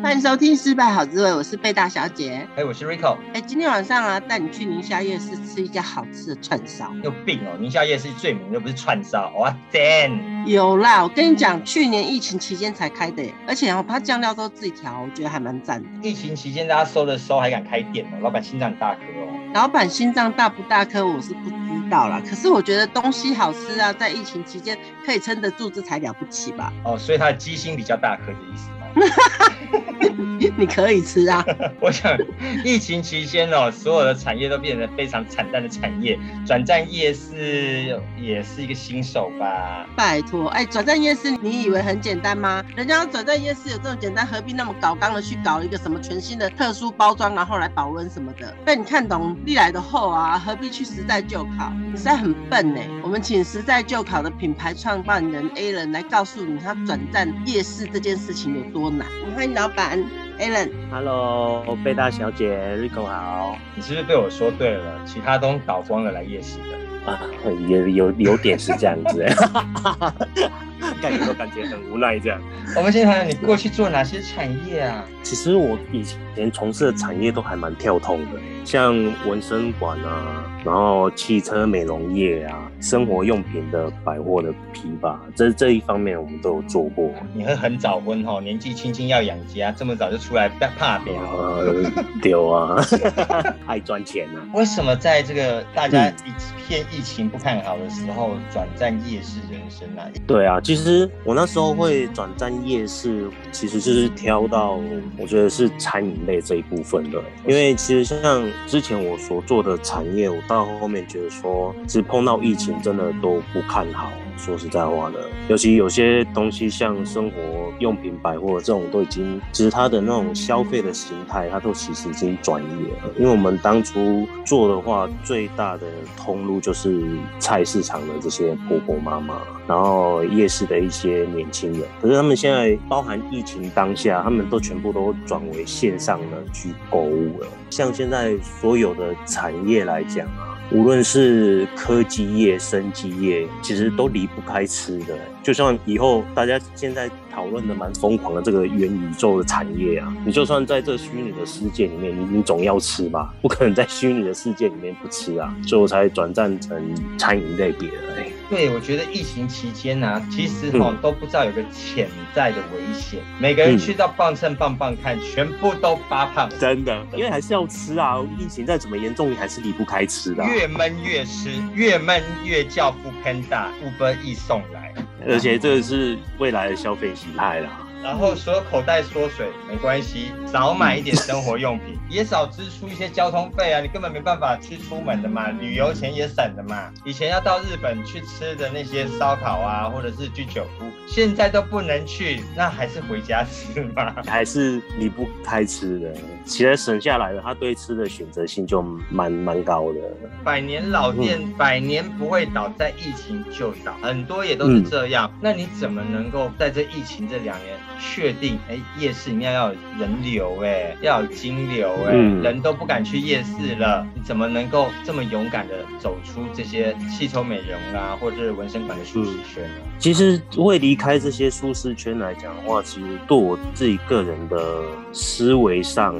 欢迎收听《失败好滋味》，我是贝大小姐。哎，我是 Rico。哎，今天晚上啊，带你去宁夏夜市吃一家好吃的串烧。有病哦！宁夏夜市最名的不是串烧，哇天！有啦，我跟你讲，去年疫情期间才开的，而且哦，它酱料都自己调，我觉得还蛮赞的。疫情期间大家收的时候还敢开店哦，老板心脏大颗哦。老板心脏大不大颗，我是不知道啦。可是我觉得东西好吃啊，在疫情期间可以撑得住，这才了不起吧？哦，所以他的鸡心比较大颗的意思。你可以吃啊！我想疫情期间哦，所有的产业都变成非常惨淡的产业，转战夜市也是一个新手吧？拜托，哎，转战夜市你以为很简单吗？人家转战夜市有这么简单，何必那么搞刚的去搞一个什么全新的特殊包装，然后来保温什么的？被你看懂历来的后啊，何必去实在就考？你实在很笨呢。我们请实在就考的品牌创办人 A 人来告诉你，他转战夜市这件事情有多难。欢迎老板。Alan，Hello，贝大小姐，Rico 好。你是不是被我说对了？其他都倒光了来夜市的啊，有有有点是这样子，感觉都感觉很无奈这样。我们先谈谈你过去做哪些产业啊？其实我以前从事的产业都还蛮跳通的，像纹身馆啊，然后汽车美容业啊，生活用品的百货的批发，这这一方面我们都有做过。你会很早婚哈，年纪轻轻要养家，这么早就出来怕别人丢啊，爱赚钱啊。为什么在这个大家一片疫情不看好的时候，转战夜市人生啊？对啊，其实我那时候会转战夜市，其实就是挑到。我觉得是餐饮类这一部分的，因为其实像之前我所做的产业，我到后面觉得说，只碰到疫情真的都不看好。说实在话的，尤其有些东西像生活用品、百货这种，都已经其实它的那种消费的形态，它都其实已经转移了。因为我们当初做的话，最大的通路就是菜市场的这些婆婆妈妈，然后夜市的一些年轻人。可是他们现在包含疫情当下，他们都全部都转为线上的去购物了。像现在所有的产业来讲啊。无论是科技业、生技业，其实都离不开吃的。就像以后大家现在讨论的蛮疯狂的这个元宇宙的产业啊，你就算在这虚拟的世界里面，你你总要吃吧？不可能在虚拟的世界里面不吃啊，所以我才转战成餐饮类别的。对，我觉得疫情期间呢、啊，其实哈、哦、都不知道有个潜在的危险。每个人去到磅秤棒棒看，全部都发胖。真的，因为还是要吃啊，疫情再怎么严重，你还是离不开吃的、啊。越闷越吃，越闷越叫 foodpanda Uber Eats 送来。而且这个是未来的消费形态啦。然后所有口袋缩水没关系，少买一点生活用品，也少支出一些交通费啊，你根本没办法去出门的嘛，旅游钱也省的嘛。以前要到日本去吃的那些烧烤啊，或者是居酒屋，现在都不能去，那还是回家吃嘛，还是离不开吃的。其实省下来的，他对吃的选择性就蛮蛮高的。百年老店，嗯、百年不会倒，在疫情就倒，很多也都是这样。嗯、那你怎么能够在这疫情这两年？确定哎，夜市里面要有人流哎，要有金流哎，嗯、人都不敢去夜市了，你怎么能够这么勇敢的走出这些气球美容啊，或者是纹身馆的舒适圈呢？其实会离开这些舒适圈来讲的话，其实对我自己个人的思维上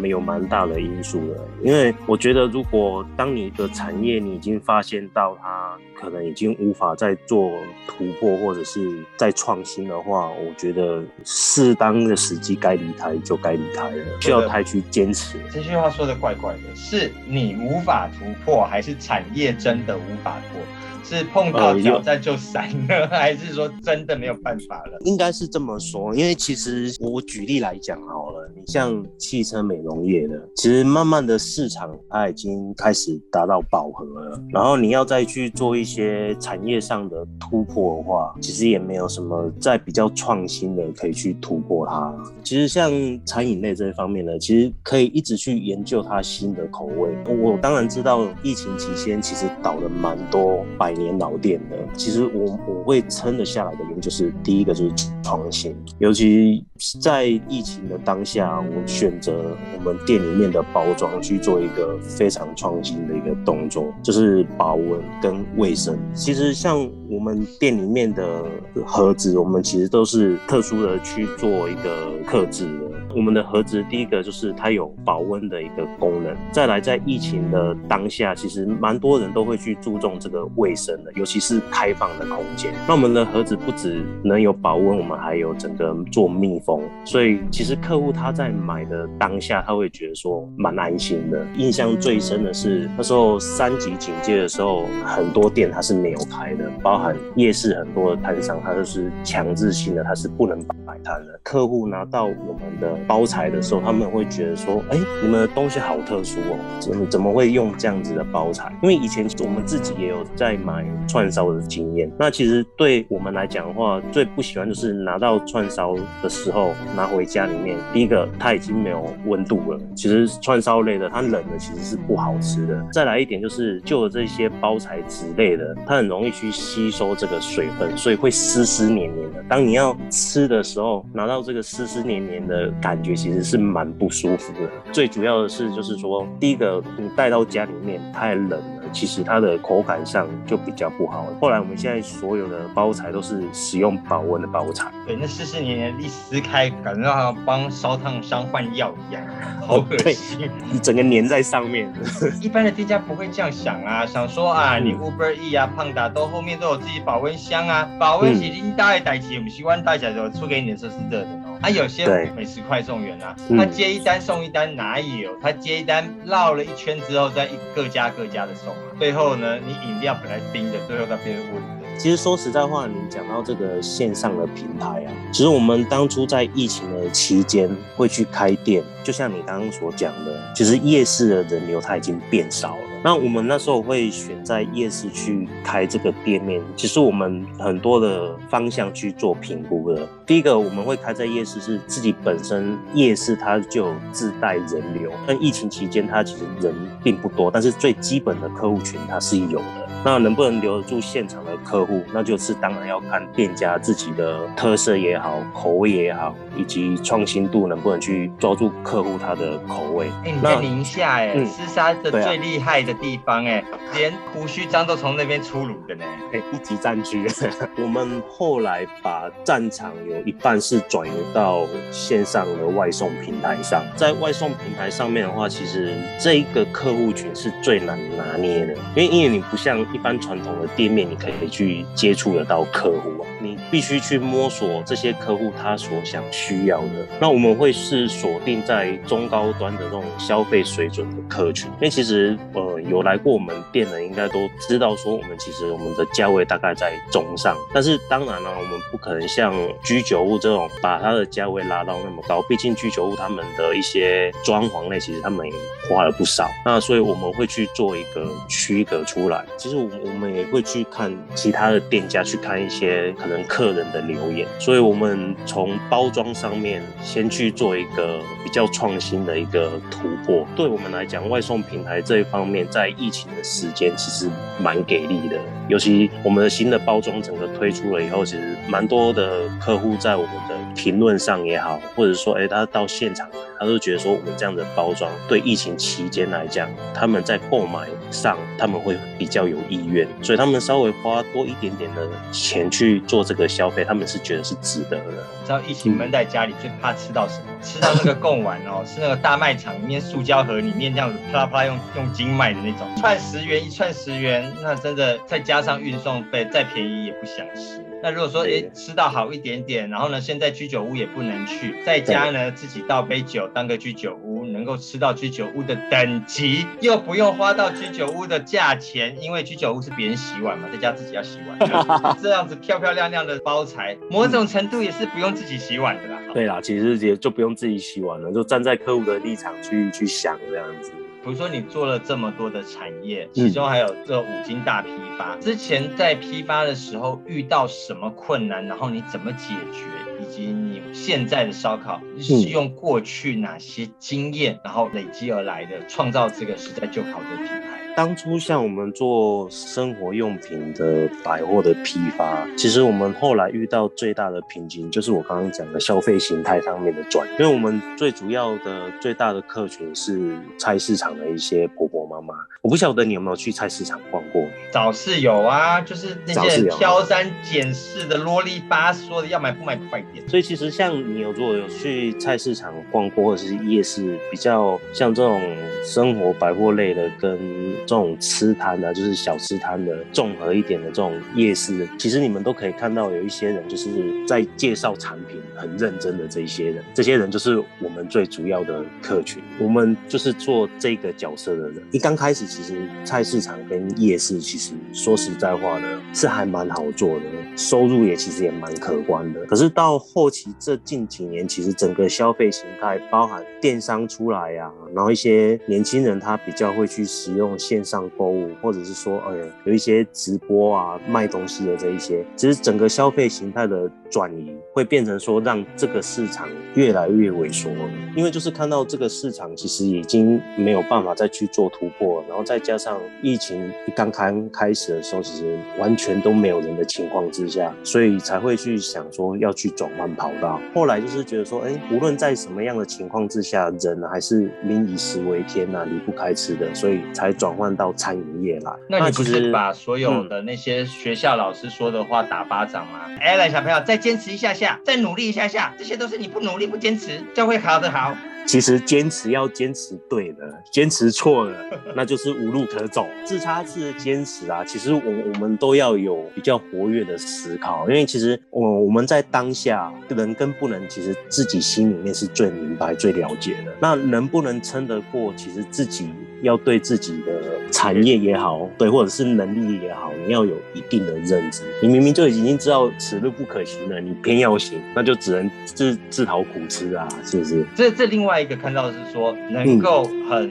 没有蛮大的因素的，因为我觉得如果当你的产业你已经发现到它可能已经无法再做突破或者是再创新的话，我觉得。适当的时机该离开就该离开了，需要太去坚持。这句话说的怪怪的，是你无法突破，还是产业真的无法破？是碰到挑战就散了，还是说真的没有办法了？应该是这么说，因为其实我举例来讲好了，你像汽车美容业的，其实慢慢的市场它已经开始达到饱和了。然后你要再去做一些产业上的突破的话，其实也没有什么在比较创新的可以去突破它。其实像餐饮类这一方面呢，其实可以一直去研究它新的口味。我当然知道疫情期间其实倒了蛮多百年老店的。其实我我会撑得下来的原因就是第一个就是创新，尤其在疫情的当下，我选择我们店里面的包装去做一个非常创新的一个动作，就是保温跟卫生。其实像我们店里面的盒子，我们其实都是特殊的去做一个克制的。我们的盒子第一个就是它有保温的一个功能，再来在疫情的当下，其实蛮多人都会去注重这个卫生的，尤其是开放的空间。那我们的盒子不只能有保温，我们还有整个做密封，所以其实客户他在买的当下，他会觉得说蛮安心的。印象最深的是那时候三级警戒的时候，很多店它是没有开的，包含夜市很多的摊商，它都是强制性的，它是不能摆摊的。客户拿到我们的包材的时候，他们会觉得说：“哎、你们的东西好特殊哦，怎么怎么会用这样子的包材？因为以前我们自己也有在买串烧的经验。那其实对我们来讲的话，最不喜欢就是拿到串烧的时候拿回家里面，第一个它已经没有温度了。其实串烧类的，它冷了其实是不好吃的。再来一点就是旧的这些包材纸类的，它很容易去吸收这个水分，所以会湿湿黏黏的。当你要吃的时候，拿到这个湿湿黏黏的感。觉其实是蛮不舒服的。最主要的是，就是说，第一个，你带到家里面太冷。其实它的口感上就比较不好了。后来我们现在所有的包材都是使用保温的包材。对，那湿湿黏黏一撕开，感觉好像帮烧烫伤换药一样，好恶心。你整个粘在上面。一般的店家不会这样想啊，想说啊，你 Uber E 啊、胖达都后面都有自己保温箱啊，保温是一大袋起，我们习惯带起来就出给你的时候是热的哦。啊，有些美食快送员啊，他接一单送一单，哪有？他接一单绕了一圈之后，再各家各家的送。最后呢，你饮料本来冰的，最后它变温的。其实说实在话，你讲到这个线上的平台啊，其实我们当初在疫情的期间会去开店，就像你刚刚所讲的，其实夜市的人流它已经变少了。那我们那时候会选在夜市去开这个店面，其实我们很多的方向去做评估的。第一个，我们会开在夜市，是自己本身夜市它就自带人流，但疫情期间它其实人并不多，但是最基本的客户群它是有的。那能不能留得住现场的客户，那就是当然要看店家自己的特色也好，口味也好，以及创新度能不能去抓住客户他的口味。哎、欸，你在宁夏哎、欸，厮杀、嗯、的最厉害的地方哎、欸，啊、连胡须张都从那边出炉的呢。哎、欸，一级战区。我们后来把战场有一半是转移到线上的外送平台上，在外送平台上面的话，其实这一个客户群是最难拿捏的，因为因为你不像。一般传统的店面，你可以去接触得到客户啊，你必须去摸索这些客户他所想需要的。那我们会是锁定在中高端的这种消费水准的客群，因为其实呃有来过我们店的，应该都知道说我们其实我们的价位大概在中上，但是当然了，我们不可能像居酒屋这种把它的价位拉到那么高，毕竟居酒屋他们的一些装潢类，其实他们也花了不少。那所以我们会去做一个区隔出来，其实我。我们也会去看其他的店家，去看一些可能客人的留言，所以我们从包装上面先去做一个比较创新的一个突破。对我们来讲，外送平台这一方面在疫情的时间其实蛮给力的，尤其我们的新的包装整个推出了以后，其实蛮多的客户在我们的评论上也好，或者说哎，他到现场。他都觉得说，我们这样的包装对疫情期间来讲，他们在购买上他们会比较有意愿，所以他们稍微花多一点点的钱去做这个消费，他们是觉得是值得的。知道疫情闷在家里最怕吃到什么？吃到那个贡丸哦，是那个大卖场里面塑胶盒里面这样子啪啦啪啦用用金卖的那种，串十元一串十元，那真的再加上运送费，再便宜也不想吃。那如果说诶吃到好一点点，然后呢，现在居酒屋也不能去，在家呢自己倒杯酒当个居酒屋，能够吃到居酒屋的等级，又不用花到居酒屋的价钱，因为居酒屋是别人洗碗嘛，在家自己要洗碗，这样子漂漂亮亮的包材，某种程度也是不用自己洗碗的啦。对啦，其实也就不用自己洗碗了，就站在客户的立场去去想这样子。比如说你做了这么多的产业，其中还有这五金大批发，之前在批发的时候遇到什么困难，然后你怎么解决，以及你现在的烧烤是用过去哪些经验，然后累积而来的，创造这个时代就好的品牌。当初像我们做生活用品的百货的批发，其实我们后来遇到最大的瓶颈，就是我刚刚讲的消费形态上面的转，因为我们最主要的最大的客群是菜市场的一些婆婆妈妈。我不晓得你有没有去菜市场逛过？早是有啊，就是那些挑三拣四的啰里吧嗦的，要买不买快点。所以其实像你有如果有去菜市场逛过，或者是夜市，比较像这种生活百货类的跟。这种吃摊的，就是小吃摊的综合一点的这种夜市，其实你们都可以看到有一些人就是在介绍产品很认真的这一些人，这些人就是我们最主要的客群。我们就是做这个角色的人。一刚开始，其实菜市场跟夜市，其实说实在话呢，是还蛮好做的，收入也其实也蛮可观的。可是到后期这近几年，其实整个消费形态，包含电商出来呀、啊，然后一些年轻人他比较会去使用线上购物，或者是说，呃，有一些直播啊，卖东西的这一些，其实整个消费形态的转移会变成说，让这个市场越来越萎缩。因为就是看到这个市场其实已经没有办法再去做突破，然后再加上疫情刚刚开始的时候，其实完全都没有人的情况之下，所以才会去想说要去转换跑道。后来就是觉得说，哎，无论在什么样的情况之下，人还是民以食为天呐、啊，离不开吃的，所以才转换。到餐饮业来，那你不是把所有的那些学校老师说的话打巴掌吗？哎、嗯，来小朋友，再坚持一下下，再努力一下下，这些都是你不努力不坚持就会考得好。其实坚持要坚持对了，坚持错了，那就是无路可走。自差自的坚持啊，其实我我们都要有比较活跃的思考，因为其实我我们在当下能跟不能，其实自己心里面是最明白、最了解的。那能不能撑得过，其实自己要对自己的产业也好，对，或者是能力也好，你要有一定的认知。你明明就已经知道此路不可行了，你偏要行，那就只能自自讨苦吃啊，是不是？这这另外。另外一个看到的是说，能够很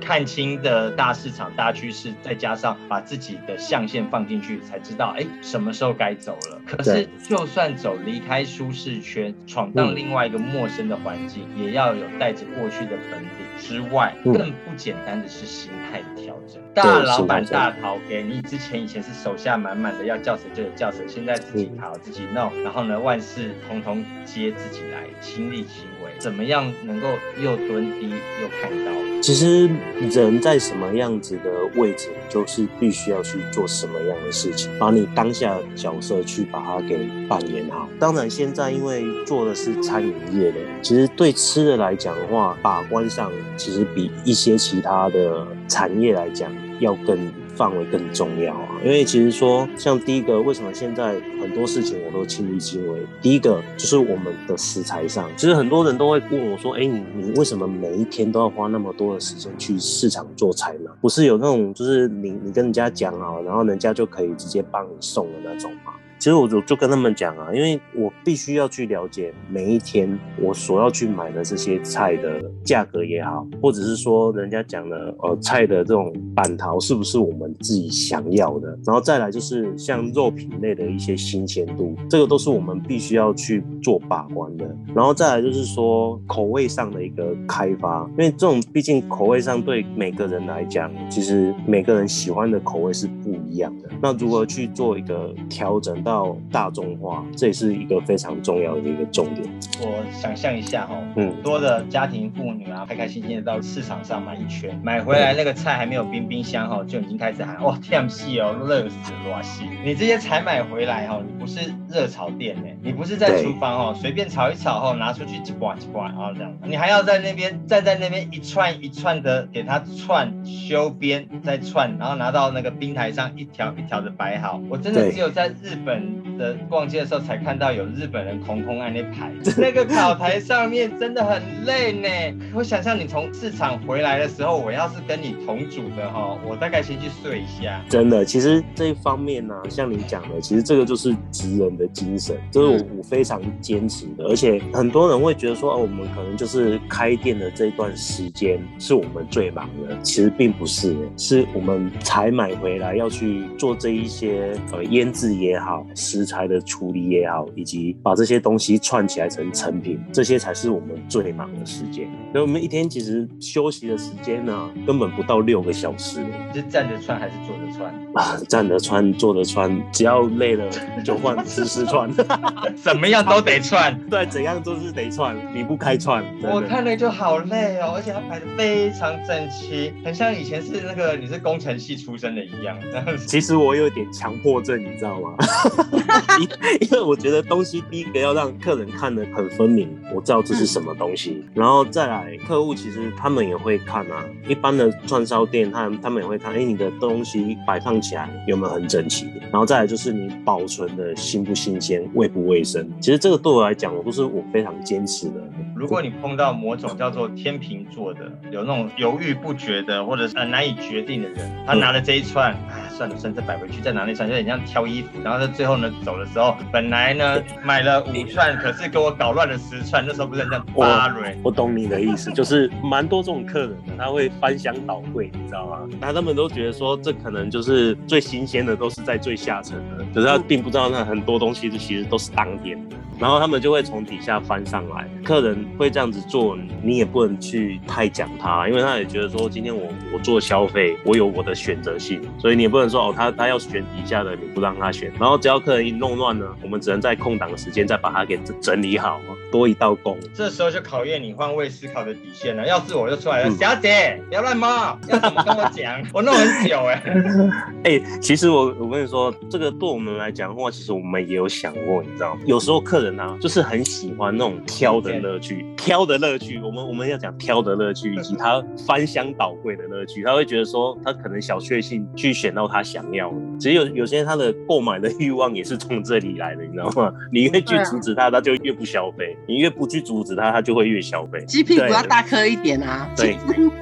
看清的大市场、大趋势，再加上把自己的象限放进去，才知道哎，什么时候该走了。可是，就算走离开舒适圈，闯荡另外一个陌生的环境，也要有带着过去的本领之外，更不简单的是心态的调整。大老板大逃给你之前，以前是手下满满的，要叫谁就有叫谁，现在自己逃自己弄，然后呢，万事通通接自己来，亲力亲为，怎么样能够又蹲低又看高？其实人在什么样子的位置，就是必须要去做什么样的事情，把你当下的角色去把它给扮演好。当然，现在因为做的是餐饮业的，其实对吃的来讲的话，把关上其实比一些其他的产业来讲。要更范围更重要啊，因为其实说像第一个，为什么现在很多事情我都亲力亲为？第一个就是我们的食材上，其实很多人都会问我说：“哎，你你为什么每一天都要花那么多的时间去市场做菜呢？不是有那种就是你你跟人家讲好，然后人家就可以直接帮你送的那种吗？”其实我就就跟他们讲啊，因为我必须要去了解每一天我所要去买的这些菜的价格也好，或者是说人家讲的呃菜的这种板桃是不是我们自己想要的，然后再来就是像肉品类的一些新鲜度，这个都是我们必须要去做把关的。然后再来就是说口味上的一个开发，因为这种毕竟口味上对每个人来讲，其实每个人喜欢的口味是不一样的。那如何去做一个调整到到大众化，这也是一个非常重要的一个重点。我想象一下哈，嗯，多的家庭妇女啊，开开心心的到市场上买一圈，买回来那个菜还没有冰冰箱哈，就已经开始喊哇天气哦，热死了西。你这些才买回来哈，你不是热炒店呢，你不是在厨房哦，随便炒一炒后拿出去几挂几挂啊这样，你还要在那边站在那边一串一串的给它串修边再串，然后拿到那个冰台上一条一条的摆好。我真的只有在日本。馆的逛街的时候，才看到有日本人空空按那牌，那个烤台上面真的很累呢。我想象你从市场回来的时候，我要是跟你同组的哈，我大概先去睡一下。真的，其实这一方面呢、啊，像你讲的，其实这个就是职人的精神，这、就是我我非常坚持的。而且很多人会觉得说，哦，我们可能就是开店的这段时间是我们最忙的，其实并不是，是我们才买回来要去做这一些呃腌制也好，食材的处理也好，以及把这些东西串起来成成品，这些才是我们最忙的时间。所以我们一天其实休息的时间呢、啊，根本不到六个小时。是站着串还是坐着串？啊，站着串，坐着串，只要累了就换姿势串，怎么样都得串。对，怎样都是得串，离不开串。我看了就好累哦，而且它排的非常整齐，很像以前是那个你是工程系出身的一样。其实我有点强迫症，你知道吗？因为我觉得东西第一个要让客人看得很分明，我知道这是什么东西，然后再来客户其实他们也会看啊，一般的串烧店他他们也会看，哎，你的东西摆放起来有没有很整齐，然后再来就是你保存的新不新鲜，卫不卫生。其实这个对我来讲，我都是我非常坚持的。如果你碰到某种叫做天秤座的，有那种犹豫不决的，或者是难以决定的人，他拿了这一串，哎，算了算了，再摆回去，再拿那串，就很像挑衣服。然后在最后呢，走的时候，本来呢买了五串，可是给我搞乱了十串。那时候不是很像八瑞？我懂你的意思，就是蛮多这种客人的，他会翻箱倒柜，你知道吗？那他们都觉得说，这可能就是最新鲜的，都是在最下层的，可是他并不知道那很多东西其实都是当天的。然后他们就会从底下翻上来，客人会这样子做，你也不能去太讲他，因为他也觉得说，今天我我做消费，我有我的选择性，所以你也不能说哦，他他要选底下的，你不让他选。然后只要客人一弄乱呢，我们只能在空档的时间再把它给整理好，多一道工。这时候就考验你换位思考的底线了。要是我就出来了，嗯、小姐不要乱摸，要怎么跟我讲？我弄很久哎、欸。哎、欸，其实我我跟你说，这个对我们来讲的话，其实我们也有想过，你知道吗？有时候客人。就是很喜欢那种挑的乐趣，挑的乐趣。我们我们要讲挑的乐趣，以及他翻箱倒柜的乐趣。他会觉得说，他可能小确幸去选到他想要的。只有有些他的购买的欲望也是从这里来的，你知道吗？你越去阻止他，他就越不消费；你越不去阻止他，他就会越消费。鸡屁股要大颗一点啊，对，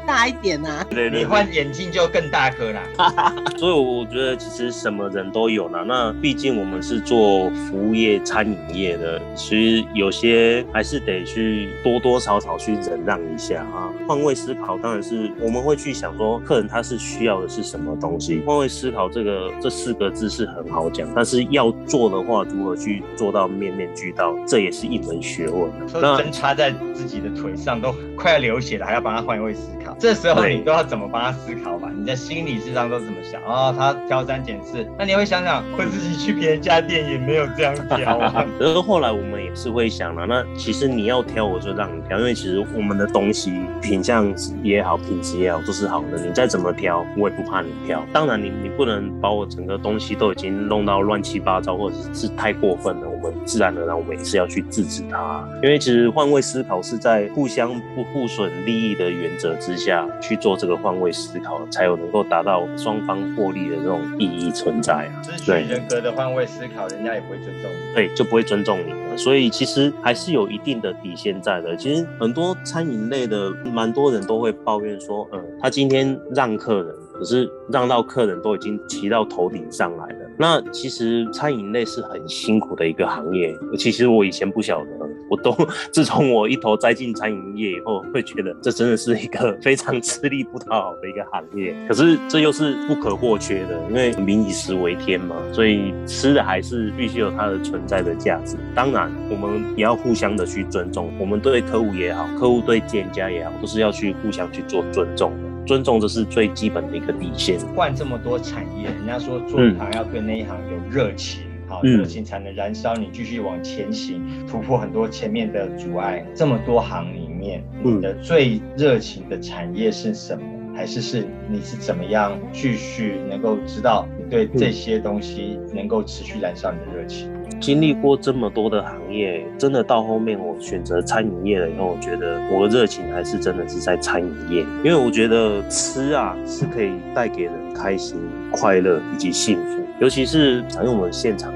大一点啊。对对，对，你换眼镜就更大颗啦。所以我觉得其实什么人都有啦。那毕竟我们是做服务业、餐饮业的。其实有些还是得去多多少少去忍让一下啊，换位思考当然是我们会去想说，客人他是需要的是什么东西。换位思考这个这四个字是很好讲，但是要做的话，如何去做到面面俱到，这也是一门学问。那针插在自己的腿上都快要流血了，还要帮他换位思考，这时候你都要怎么帮他思考吧？你在心理智商都怎么想啊？他挑三拣四，那你会想想，我自己去别人家店也没有这样挑啊。然后后来我们也是会想了，那其实你要挑，我就让你挑，因为其实我们的东西品相也好，品质也好，都是好的。你再怎么挑，我也不怕你挑。当然你，你你不能把我整个东西都已经弄到乱七八糟，或者是太过分了。我们自然而然，我们也是要去制止它。因为其实换位思考是在互相不互损利益的原则之下去做这个换位思考，才有能够达到双方获利的这种意义存在啊。对人格的换位思考，人家也不会尊重你。对，就不会尊重你。所以其实还是有一定的底线在的。其实很多餐饮类的，蛮多人都会抱怨说，嗯，他今天让客人，可是让到客人都已经骑到头顶上来了。那其实餐饮类是很辛苦的一个行业。其实我以前不晓得，我都自从我一头栽进餐饮业以后，会觉得这真的是一个非常吃力不讨好的一个行业。可是这又是不可或缺的，因为民以食为天嘛，所以吃的还是必须有它的存在的价值。当然，我们也要互相的去尊重，我们对客户也好，客户对店家也好，都是要去互相去做尊重。尊重这是最基本的一个底线。换这么多产业，人家说做一行要对那一行有热情，好、嗯，热情才能燃烧你继续往前行，突破很多前面的阻碍。这么多行里面，你的最热情的产业是什么？还是是你是怎么样继续能够知道你对这些东西能够持续燃烧你的热情？经历过这么多的行业，真的到后面我选择餐饮业了以后，我觉得我的热情还是真的是在餐饮业，因为我觉得吃啊是可以带给人开心、快乐以及幸福，尤其是因为我们现场。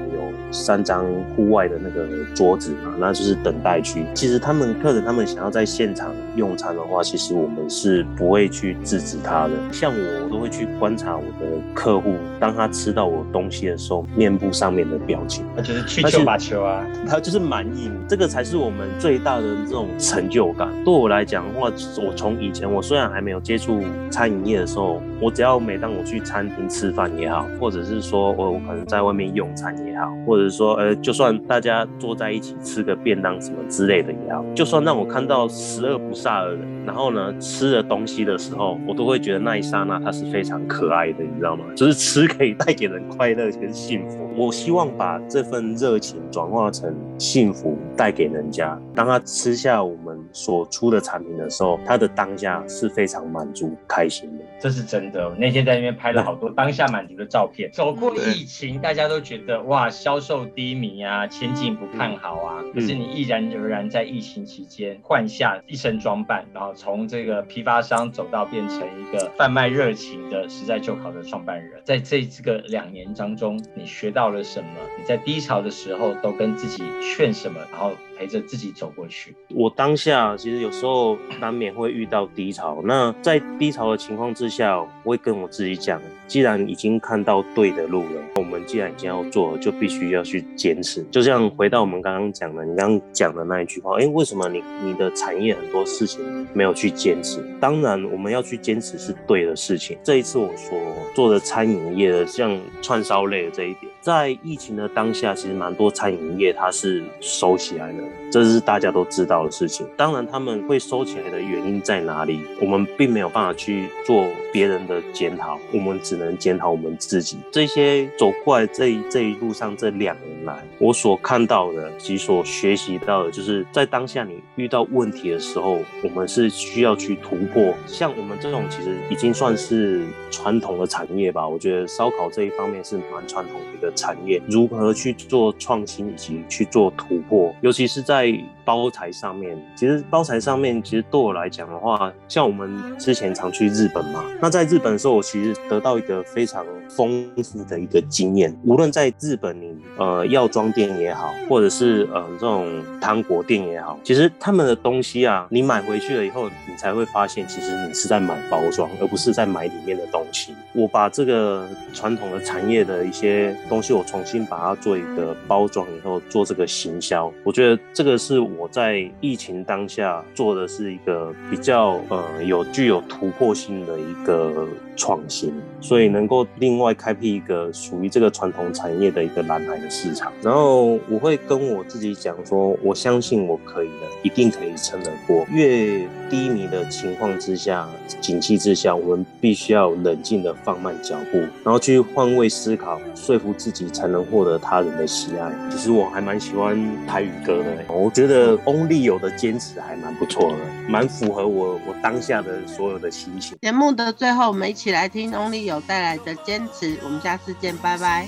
三张户外的那个桌子嘛，那就是等待区。其实他们客人他们想要在现场用餐的话，其实我们是不会去制止他的。像我都会去观察我的客户，当他吃到我东西的时候，面部上面的表情，那就是去球把球啊，他就是满意，这个才是我们最大的这种成就感。对我来讲的话，我从以前我虽然还没有接触餐饮业的时候，我只要每当我去餐厅吃饭也好，或者是说我我可能在外面用餐也好，或者说呃，就算大家坐在一起吃个便当什么之类的也好，就算让我看到十恶不赦的人，然后呢吃了东西的时候，我都会觉得那一刹那他是非常可爱的，你知道吗？就是吃可以带给人快乐跟幸福。我希望把这份热情转化成幸福，带给人家。当他吃下我们所出的产品的时候，他的当下是非常满足、开心的。这是真的。我那天在那边拍了 好多当下满足的照片。走过疫情，大家都觉得哇，销售低迷啊，前景不看好啊。可是你毅然而然在疫情期间换下一身装扮，然后从这个批发商走到变成一个贩卖热情的实在就考的创办人。在这这个两年当中，你学到了什么？你在低潮的时候都跟自己劝什么？然后。陪着自己走过去。我当下其实有时候难免会遇到低潮。那在低潮的情况之下，我会跟我自己讲：既然已经看到对的路了，我们既然已经要做，就必须要去坚持。就像回到我们刚刚讲的，你刚刚讲的那一句话，哎，为什么你你的产业很多事情没有去坚持？当然，我们要去坚持是对的事情。这一次我所做的餐饮业的，像串烧类的这一点。在疫情的当下，其实蛮多餐饮业它是收起来的，这是大家都知道的事情。当然，他们会收起来的原因在哪里，我们并没有办法去做别人的检讨，我们只能检讨我们自己。这些走过来这一这一路上这两年来，我所看到的及所学习到的，就是在当下你遇到问题的时候，我们是需要去突破。像我们这种其实已经算是传统的产业吧，我觉得烧烤这一方面是蛮传统的一个。产业如何去做创新以及去做突破，尤其是是在包材上面。其实包材上面，其实对我来讲的话，像我们之前常去日本嘛，那在日本的时候，我其实得到一个非常丰富的一个经验。无论在日本，你呃药妆店也好，或者是呃这种糖果店也好，其实他们的东西啊，你买回去了以后，你才会发现，其实你是在买包装，而不是在买里面的东西。我把这个传统的产业的一些东西。我重新把它做一个包装以后，做这个行销，我觉得这个是我在疫情当下做的是一个比较呃有具有突破性的一个创新，所以能够另外开辟一个属于这个传统产业的一个蓝海的市场。然后我会跟我自己讲说，我相信我可以的，一定可以撑得过。越低迷的情况之下，景气之下，我们必须要冷静的放慢脚步，然后去换位思考，说服自己。才能获得他人的喜爱。其实我还蛮喜欢台语歌的，我觉得 Only 有的坚持还蛮不错的，蛮符合我我当下的所有的心情。节目的最后，我们一起来听 Only 带来的坚持。我们下次见，拜拜。